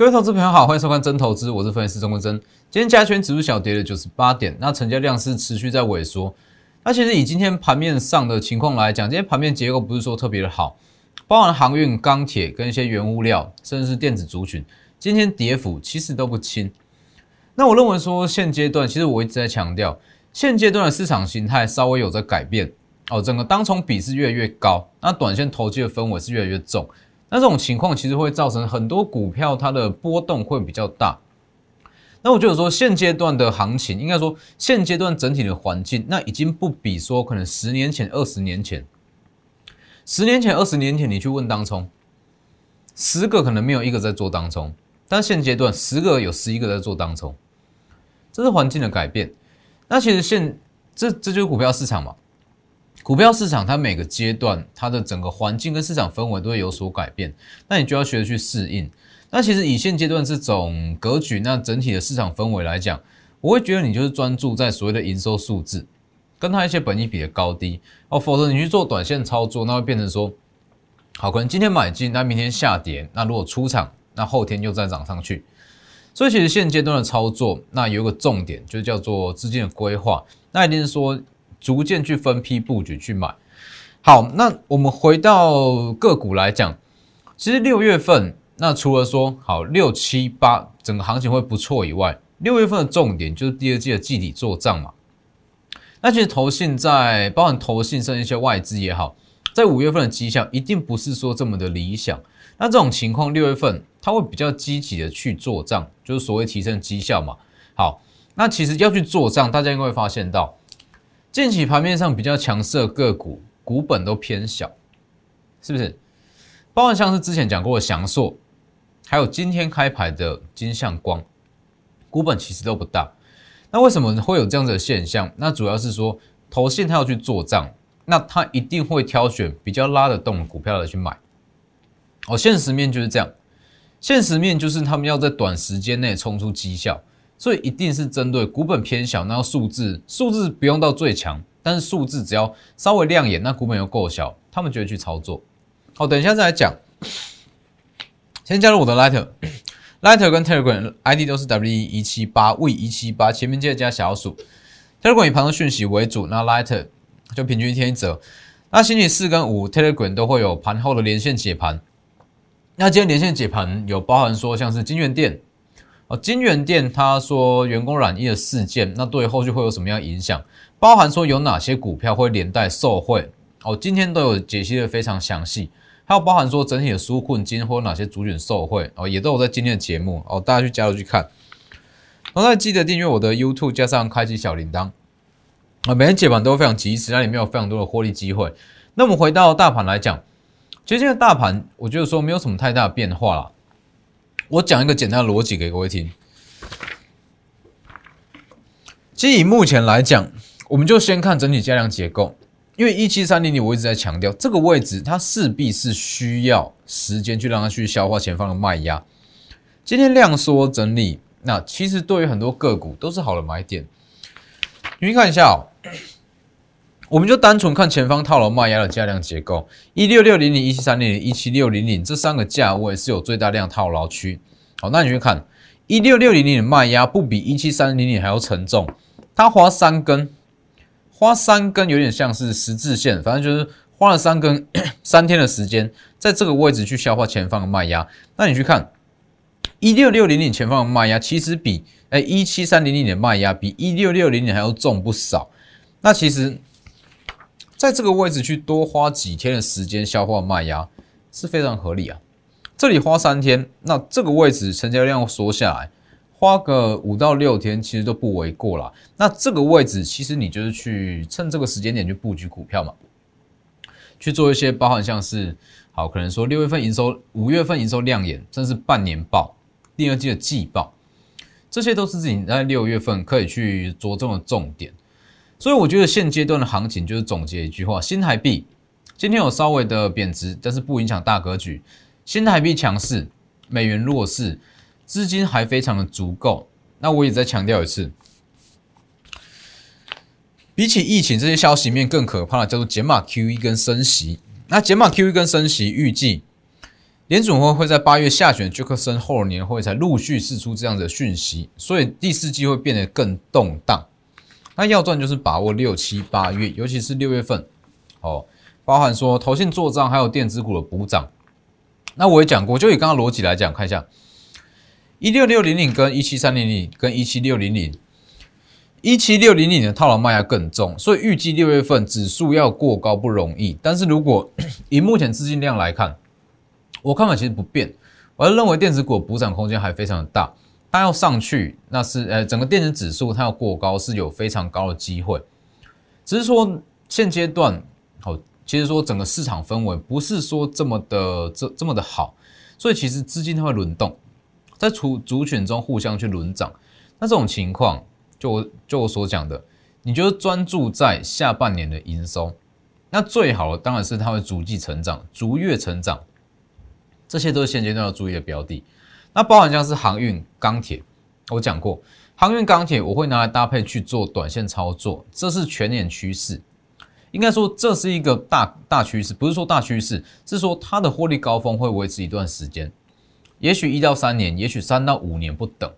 各位投资朋友好，欢迎收看真投资，我是分析师钟国真。今天加权指数小跌了九十八点，那成交量是持续在萎缩。那其实以今天盘面上的情况来讲，今天盘面结构不是说特别的好，包含航运、钢铁跟一些原物料，甚至是电子族群，今天跌幅其实都不轻。那我认为说现阶段，其实我一直在强调，现阶段的市场形态稍微有在改变哦，整个当冲比是越来越高，那短线投机的氛围是越来越重。那这种情况其实会造成很多股票它的波动会比较大。那我觉得说现阶段的行情，应该说现阶段整体的环境，那已经不比说可能十年前、二十年前，十年前、二十年前你去问当冲，十个可能没有一个在做当冲，但现阶段十个有十一个在做当冲，这是环境的改变。那其实现这这就是股票市场嘛。股票市场它每个阶段它的整个环境跟市场氛围都会有所改变，那你就要学着去适应。那其实以现阶段这种格局，那整体的市场氛围来讲，我会觉得你就是专注在所谓的营收数字，跟它一些本益比的高低哦，否则你去做短线操作，那会变成说，好，可能今天买进，那明天下跌，那如果出场，那后天又再涨上去。所以其实现阶段的操作，那有一个重点就叫做资金的规划，那一定是说。逐渐去分批布局去买。好，那我们回到个股来讲，其实六月份那除了说好六七八整个行情会不错以外，六月份的重点就是第二季的季底做账嘛。那其实投信在包含投信甚至一些外资也好，在五月份的绩效一定不是说这么的理想。那这种情况，六月份它会比较积极的去做账，就是所谓提升绩效嘛。好，那其实要去做账，大家应该会发现到。近期盘面上比较强势的个股，股本都偏小，是不是？包含像是之前讲过的翔硕，还有今天开牌的金相光，股本其实都不大。那为什么会有这样子的现象？那主要是说，投信他要去做账，那他一定会挑选比较拉得动的股票来去买。哦，现实面就是这样，现实面就是他们要在短时间内冲出绩效。所以一定是针对股本偏小，那数字数字不用到最强，但是数字只要稍微亮眼，那股本又够小，他们就会去操作。好，等一下再来讲。先加入我的 Lighter，Lighter 跟 Telegram ID 都是 W 一七八 V 一七八，前面记得加小数。Telegram 以盘中讯息为主，那 Lighter 就平均一天一折。那星期四跟五 Telegram 都会有盘后的连线解盘。那今天连线解盘有包含说像是金源店。哦，金源店他说员工染疫的事件，那对后续会有什么样影响？包含说有哪些股票会连带受惠？哦，今天都有解析的非常详细，还有包含说整体的纾困金或哪些主选受惠哦，也都有在今天的节目哦，大家去加入去看。然后记得订阅我的 YouTube，加上开启小铃铛啊，每天解盘都非常及时，那里面有非常多的获利机会。那我们回到大盘来讲，其实现在大盘我觉得说没有什么太大的变化了。我讲一个简单的逻辑给各位听。其实以目前来讲，我们就先看整体加量结构，因为一七三零零我一直在强调这个位置，它势必是需要时间去让它去消化前方的卖压。今天量缩整理，那其实对于很多个股都是好的买点。你们看一下哦。我们就单纯看前方套牢卖压的价量结构，一六六零零、一七三零零、一七六零零这三个价位是有最大量套牢区。好，那你去看一六六零零的卖压不比一七三零零还要沉重，它花三根，花三根有点像是十字线，反正就是花了三根 三天的时间，在这个位置去消化前方的卖压。那你去看一六六零零前方的卖压，其实比哎一七三零零的卖压比一六六零零还要重不少。那其实。在这个位置去多花几天的时间消化卖压是非常合理啊。这里花三天，那这个位置成交量缩下来，花个五到六天其实都不为过了。那这个位置其实你就是去趁这个时间点去布局股票嘛，去做一些包含像是好可能说六月份营收、五月份营收亮眼，甚至半年报、第二季的季报，这些都是自己在六月份可以去着重的重点。所以我觉得现阶段的行情就是总结一句话：新台币今天有稍微的贬值，但是不影响大格局。新台币强势，美元弱势，资金还非常的足够。那我也再强调一次，比起疫情这些消息面更可怕的叫做减码 QE 跟升息。那减码 QE 跟升息预计联准会会在八月下旬杰克森后年会才陆续释出这样的讯息，所以第四季会变得更动荡。那要赚就是把握六七八月，尤其是六月份，哦，包含说投信做账，还有电子股的补涨。那我也讲过，就以刚刚逻辑来讲，看一下一六六零零跟一七三零零跟一七六零零，一七六零零的套牢卖压更重，所以预计六月份指数要过高不容易。但是如果 以目前资金量来看，我看法其实不变，我认为电子股补涨空间还非常的大，它要上去，那是呃整个电子指数它要过高是有非常高的机会，只是说现阶段好，其实说整个市场氛围不是说这么的这这么的好，所以其实资金它会轮动，在除主选中互相去轮涨，那这种情况就就我所讲的，你就专注在下半年的营收，那最好的当然是它会逐季成长，逐月成长。这些都是现阶段要注意的标的，那包含像是航运、钢铁，我讲过，航运、钢铁我会拿来搭配去做短线操作，这是全年趋势，应该说这是一个大大趋势，不是说大趋势，是说它的获利高峰会维持一段时间，也许一到三年，也许三到五年不等，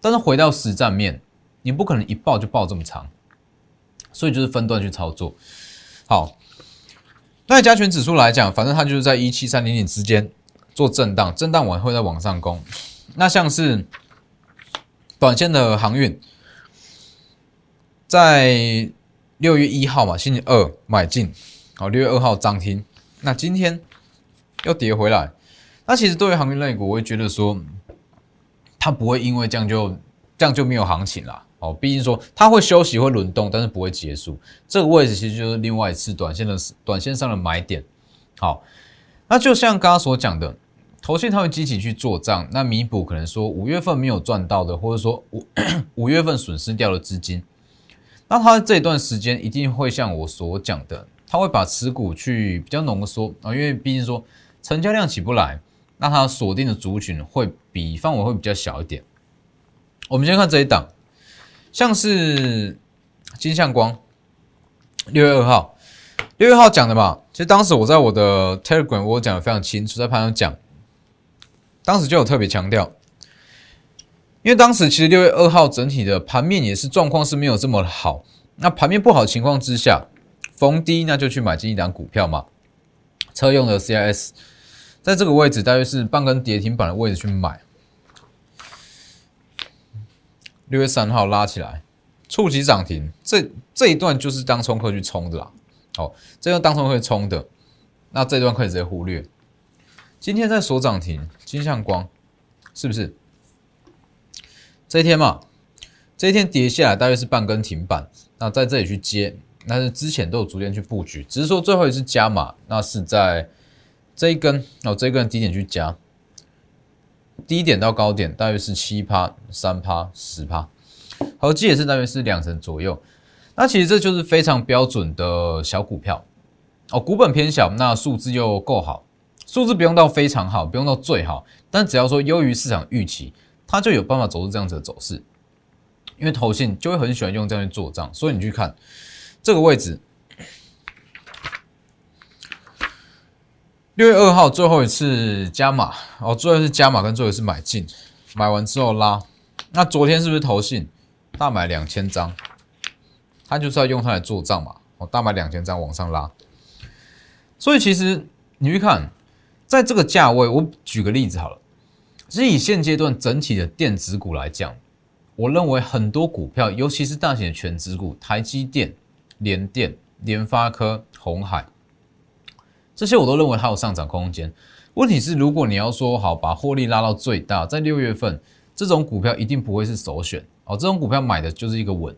但是回到实战面，你不可能一爆就爆这么长，所以就是分段去操作。好，那加权指数来讲，反正它就是在一七三零点之间。做震荡，震荡完会再往上攻。那像是短线的航运，在六月一号嘛，星期二买进，好，六月二号涨停。那今天又跌回来。那其实对于航运类股，我会觉得说，它不会因为这样就这样就没有行情啦。哦，毕竟说它会休息会轮动，但是不会结束。这个位置其实就是另外一次短线的短线上的买点。好，那就像刚刚所讲的。投信它会积极去做账，那弥补可能说五月份没有赚到的，或者说五 五月份损失掉的资金，那它这一段时间一定会像我所讲的，它会把持股去比较浓缩啊，因为毕竟说成交量起不来，那它锁定的族群会比范围会比较小一点。我们先看这一档，像是金相光，六月二号，六月二号讲的嘛，其实当时我在我的 Telegram 我讲的非常清楚，在盘上讲。当时就有特别强调，因为当时其实六月二号整体的盘面也是状况是没有这么好。那盘面不好情况之下，逢低那就去买进一档股票嘛，车用的 CIS，在这个位置大约是半根跌停板的位置去买。六月三号拉起来，触及涨停，这这一段就是当冲客去冲的啦。好，这段当冲客冲的，那这段可以直接忽略。今天在锁涨停，金像光是不是？这一天嘛，这一天跌下来大约是半根停板，那在这里去接，那是之前都有逐渐去布局，只是说最后一次加码，那是在这一根哦，这一根低点去加，低点到高点大约是七趴、三趴、十趴，合计也是大约是两成左右。那其实这就是非常标准的小股票哦，股本偏小，那数字又够好。数字不用到非常好，不用到最好，但只要说优于市场预期，它就有办法走出这样子的走势。因为投信就会很喜欢用这样去做账，所以你去看这个位置，六月二号最后一次加码哦，最后一次加码跟最后一次买进，买完之后拉，那昨天是不是投信大买两千张？他就是要用它来做账嘛，哦，大买两千张往上拉，所以其实你去看。在这个价位，我举个例子好了。其实以现阶段整体的电子股来讲，我认为很多股票，尤其是大型的全指股，台积电、联电、联发科、红海，这些我都认为它有上涨空间。问题是，如果你要说好把获利拉到最大，在六月份，这种股票一定不会是首选哦。这种股票买的就是一个稳，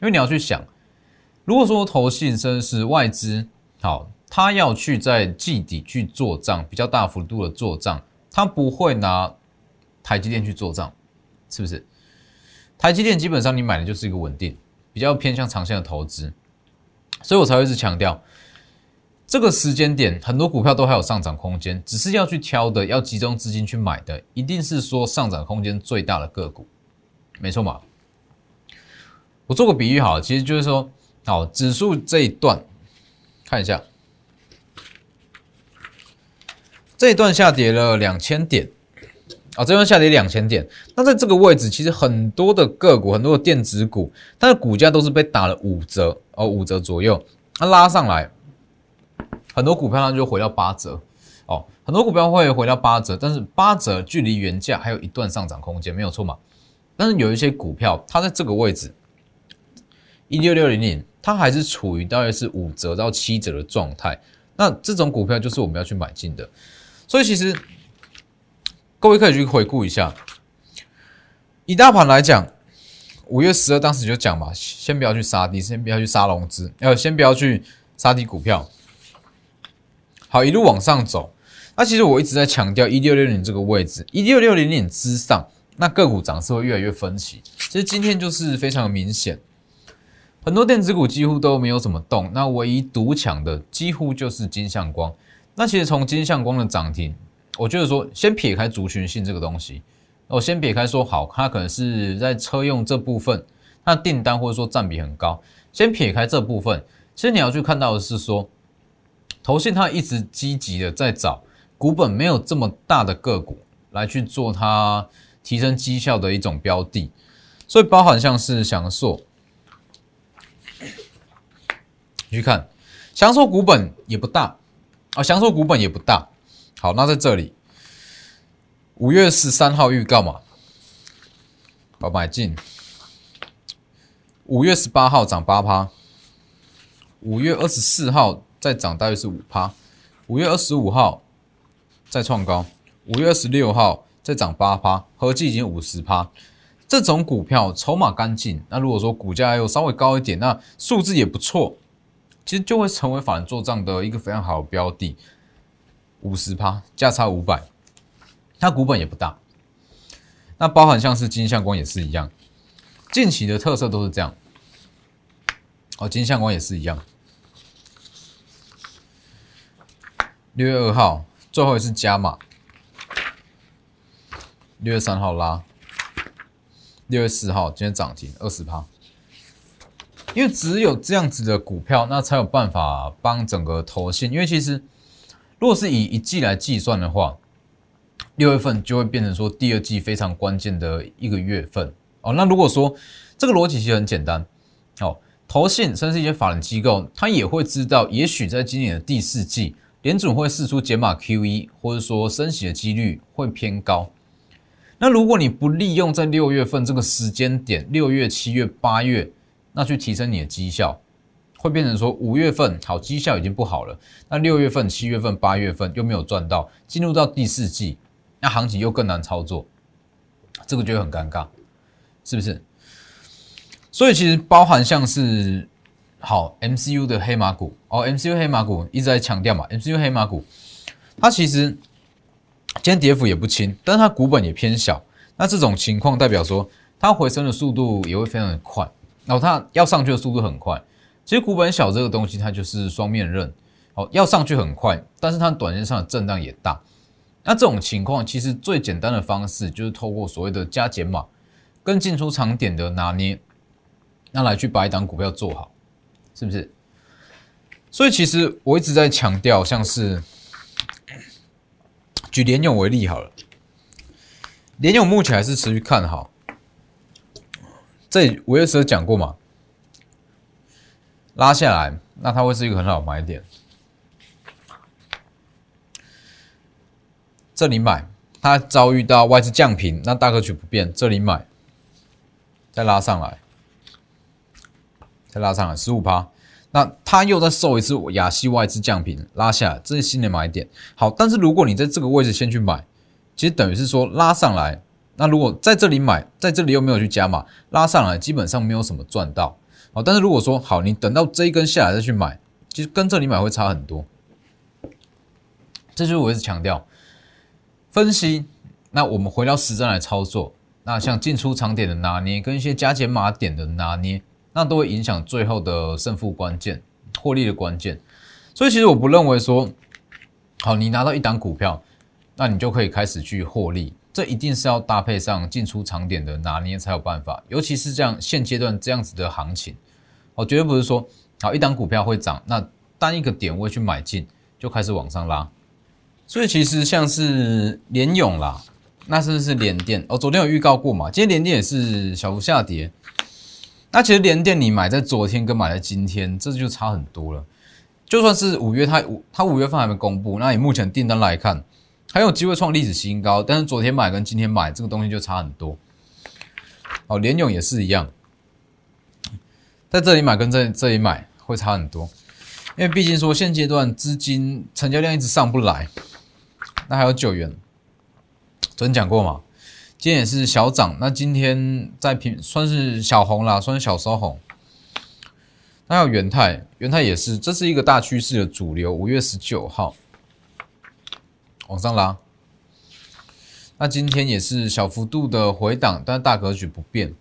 因为你要去想，如果说投信甚至是外资，好。他要去在季底去做账，比较大幅度的做账，他不会拿台积电去做账，是不是？台积电基本上你买的就是一个稳定，比较偏向长线的投资，所以我才会一直强调，这个时间点很多股票都还有上涨空间，只是要去挑的，要集中资金去买的，一定是说上涨空间最大的个股，没错嘛？我做个比喻好，其实就是说，好指数这一段看一下。这一段下跌了两千点，啊，这段下跌两千点。那在这个位置，其实很多的个股，很多的电子股，它的股价都是被打了五折哦，五折左右。它拉上来，很多股票它就回到八折哦，很多股票会回到八折，但是八折距离原价还有一段上涨空间，没有错嘛？但是有一些股票，它在这个位置一六六零零，它还是处于大约是五折到七折的状态。那这种股票就是我们要去买进的。所以其实各位可以去回顾一下，以大盘来讲，五月十二当时就讲嘛，先不要去杀低，先不要去杀融资，要先不要去杀低股票。好，一路往上走。那其实我一直在强调一六六零这个位置，一六六零零之上。那个股涨势会越来越分歧，其实今天就是非常明显，很多电子股几乎都没有怎么动，那唯一独抢的几乎就是金相光。那其实从金相光的涨停，我觉得说先撇开族群性这个东西，我先撇开说好，它可能是在车用这部分，它订单或者说占比很高，先撇开这部分，其实你要去看到的是说，投信它一直积极的在找股本没有这么大的个股来去做它。提升绩效的一种标的，所以包含像是翔硕，你去看翔硕股本也不大啊，享受股本也不大。好，那在这里五月十三号预告嘛，好买进。五月十八号涨八趴，五月二十四号再涨大约是五趴，五月二十五号再创高，五月二十六号。再涨八趴，合计已经五十趴。这种股票筹码干净，那如果说股价又稍微高一点，那数字也不错，其实就会成为法人做账的一个非常好的标的。五十趴，价差五百，它股本也不大。那包含像是金相光也是一样，近期的特色都是这样。哦，金相光也是一样。六月二号，最后一次加码。六月三号拉，六月四号今天涨停二十趴，因为只有这样子的股票，那才有办法帮整个投信。因为其实如果是以一季来计算的话，六月份就会变成说第二季非常关键的一个月份哦。那如果说这个逻辑其实很简单哦，投信甚至一些法人机构，他也会知道，也许在今年的第四季，联准会试出减码 QE，或者说升息的几率会偏高。那如果你不利用在六月份这个时间点，六月、七月、八月，那去提升你的绩效，会变成说五月份好绩效已经不好了，那六月份、七月份、八月份又没有赚到，进入到第四季，那行情又更难操作，这个就很尴尬，是不是？所以其实包含像是好 MCU 的黑马股哦，MCU 黑马股一直在强调嘛，MCU 黑马股，它其实。今天跌幅也不轻，但是它股本也偏小，那这种情况代表说它回升的速度也会非常的快，然后它要上去的速度很快。其实股本小这个东西它就是双面刃，哦，要上去很快，但是它短线上的震荡也大。那这种情况其实最简单的方式就是透过所谓的加减码跟进出场点的拿捏，那来去把一档股票做好，是不是？所以其实我一直在强调，像是。举联勇为例好了，联勇目前还是持续看好。这五月十讲过嘛，拉下来，那它会是一个很好买点。这里买，它遭遇到外资降频，那大格局不变，这里买，再拉上来，再拉上来十五趴。那它又再受一次亚细外资降频拉下来，这是新的买点。好，但是如果你在这个位置先去买，其实等于是说拉上来。那如果在这里买，在这里又没有去加码，拉上来基本上没有什么赚到。好，但是如果说好，你等到这一根下来再去买，其实跟这里买会差很多。这就是我一直强调分析。那我们回到实战来操作，那像进出场点的拿捏，跟一些加减码点的拿捏。那都会影响最后的胜负关键、获利的关键，所以其实我不认为说，好，你拿到一档股票，那你就可以开始去获利，这一定是要搭配上进出场点的拿捏才有办法，尤其是这样现阶段这样子的行情，我绝对不是说，好，一档股票会涨，那单一个点位去买进就开始往上拉，所以其实像是联勇啦，那甚至是联电哦，昨天有预告过嘛，今天联电也是小幅下跌。那其实联电你买在昨天跟买在今天，这就差很多了。就算是五月，它五它五月份还没公布，那以目前订单来看，还有机会创历史新高。但是昨天买跟今天买这个东西就差很多。哦，联勇也是一样，在这里买跟这这里买会差很多，因为毕竟说现阶段资金成交量一直上不来。那还有九元，昨天讲过嘛？今天也是小涨，那今天在平算是小红啦，算是小收红。那还有元泰，元泰也是，这是一个大趋势的主流。五月十九号往上拉，那今天也是小幅度的回档，但大格局不变。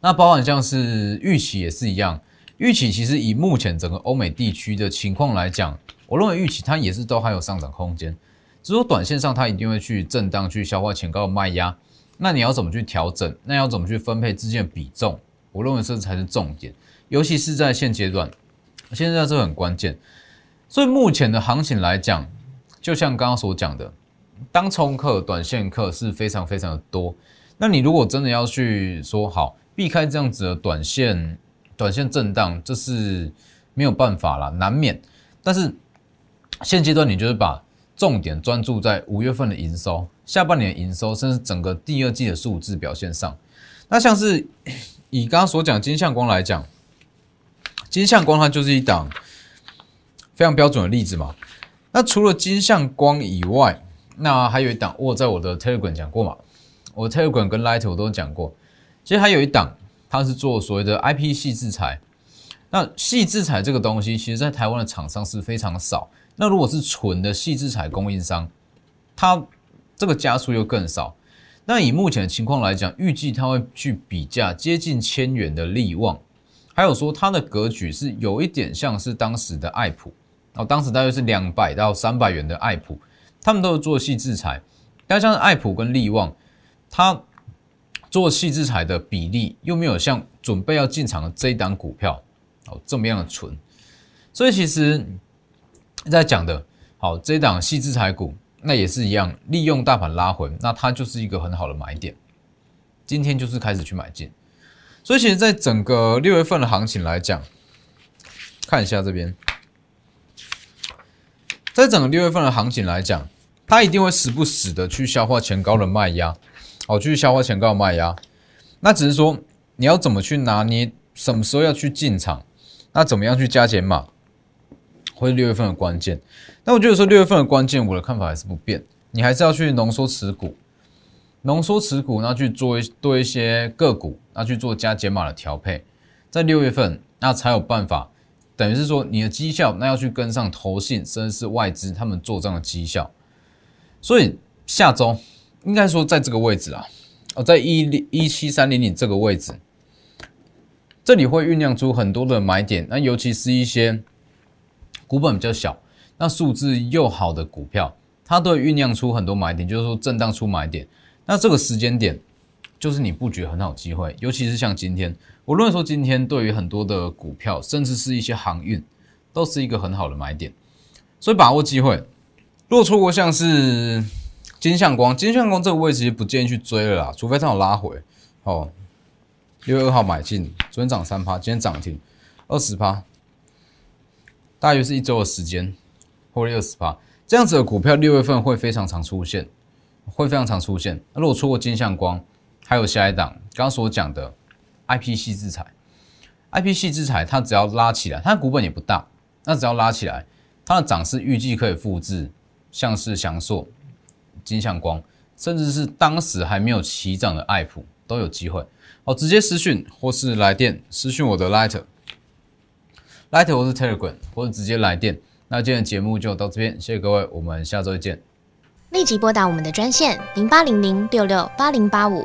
那包含像是预期也是一样，预期其实以目前整个欧美地区的情况来讲，我认为预期它也是都还有上涨空间。只说短线上，它一定会去震荡，去消化前高的卖压。那你要怎么去调整？那要怎么去分配资金的比重？我认为这才是重点，尤其是在现阶段，现在这很关键。所以目前的行情来讲，就像刚刚所讲的，当冲客、短线客是非常非常的多。那你如果真的要去说好避开这样子的短线、短线震荡，这是没有办法了，难免。但是现阶段你就是把重点专注在五月份的营收、下半年营收，甚至整个第二季的数字表现上。那像是以刚刚所讲金相光来讲，金相光它就是一档非常标准的例子嘛。那除了金相光以外，那还有一档我在我的 Telegram 讲过嘛，我 Telegram 跟 Light 我都讲过。其实还有一档，它是做所谓的 IP 系制裁。那细制裁这个东西，其实在台湾的厂商是非常少。那如果是纯的细制裁供应商，它这个加速又更少。那以目前的情况来讲，预计它会去比价接近千元的利旺，还有说它的格局是有一点像是当时的爱普哦，当时大约是两百到三百元的爱普，他们都是做细制裁，但像是爱普跟利旺，它做细制裁的比例又没有像准备要进场的这一档股票哦这么样的纯，所以其实。在讲的好，这一档细制裁股那也是一样，利用大盘拉回，那它就是一个很好的买点。今天就是开始去买进，所以其实，在整个六月份的行情来讲，看一下这边，在整个六月份的行情来讲，它一定会时不时的去消化前高的卖压，好，去消化前高的卖压。那只是说你要怎么去拿捏，什么时候要去进场，那怎么样去加减码？会是六月份的关键，那我觉得说六月份的关键，我的看法还是不变，你还是要去浓缩持股，浓缩持股，那去做一多一些个股，那去做加减码的调配，在六月份那才有办法，等于是说你的绩效那要去跟上投信甚至是外资他们做账的绩效，所以下周应该说在这个位置啊，哦，在一一七三零零这个位置，这里会酝酿出很多的买点，那尤其是一些。股本比较小，那数字又好的股票，它都会酝酿出很多买点，就是说震荡出买点。那这个时间点，就是你布局很好机会，尤其是像今天，我认为说今天对于很多的股票，甚至是一些航运，都是一个很好的买点。所以把握机会，如果错过像是金相光，金相光这个位置不建议去追了啦，除非它有拉回。哦，六月二号买进，昨天涨三趴，今天涨停二十趴。大约是一周的时间，获利二十趴，这样子的股票六月份会非常常出现，会非常常出现。那如果错过金相光，还有下一档刚刚所讲的 I P 系制裁，I P 系制裁它只要拉起来，它的股本也不大，那只要拉起来，它的涨势预计可以复制，像是翔硕、金相光，甚至是当时还没有起涨的爱普都有机会。好，直接私讯或是来电私讯我的 Lighter，Lighter 或是 Telegram，或者直接来电。那今天的节目就到这边，谢谢各位，我们下周见。立即拨打我们的专线零八零零六六八零八五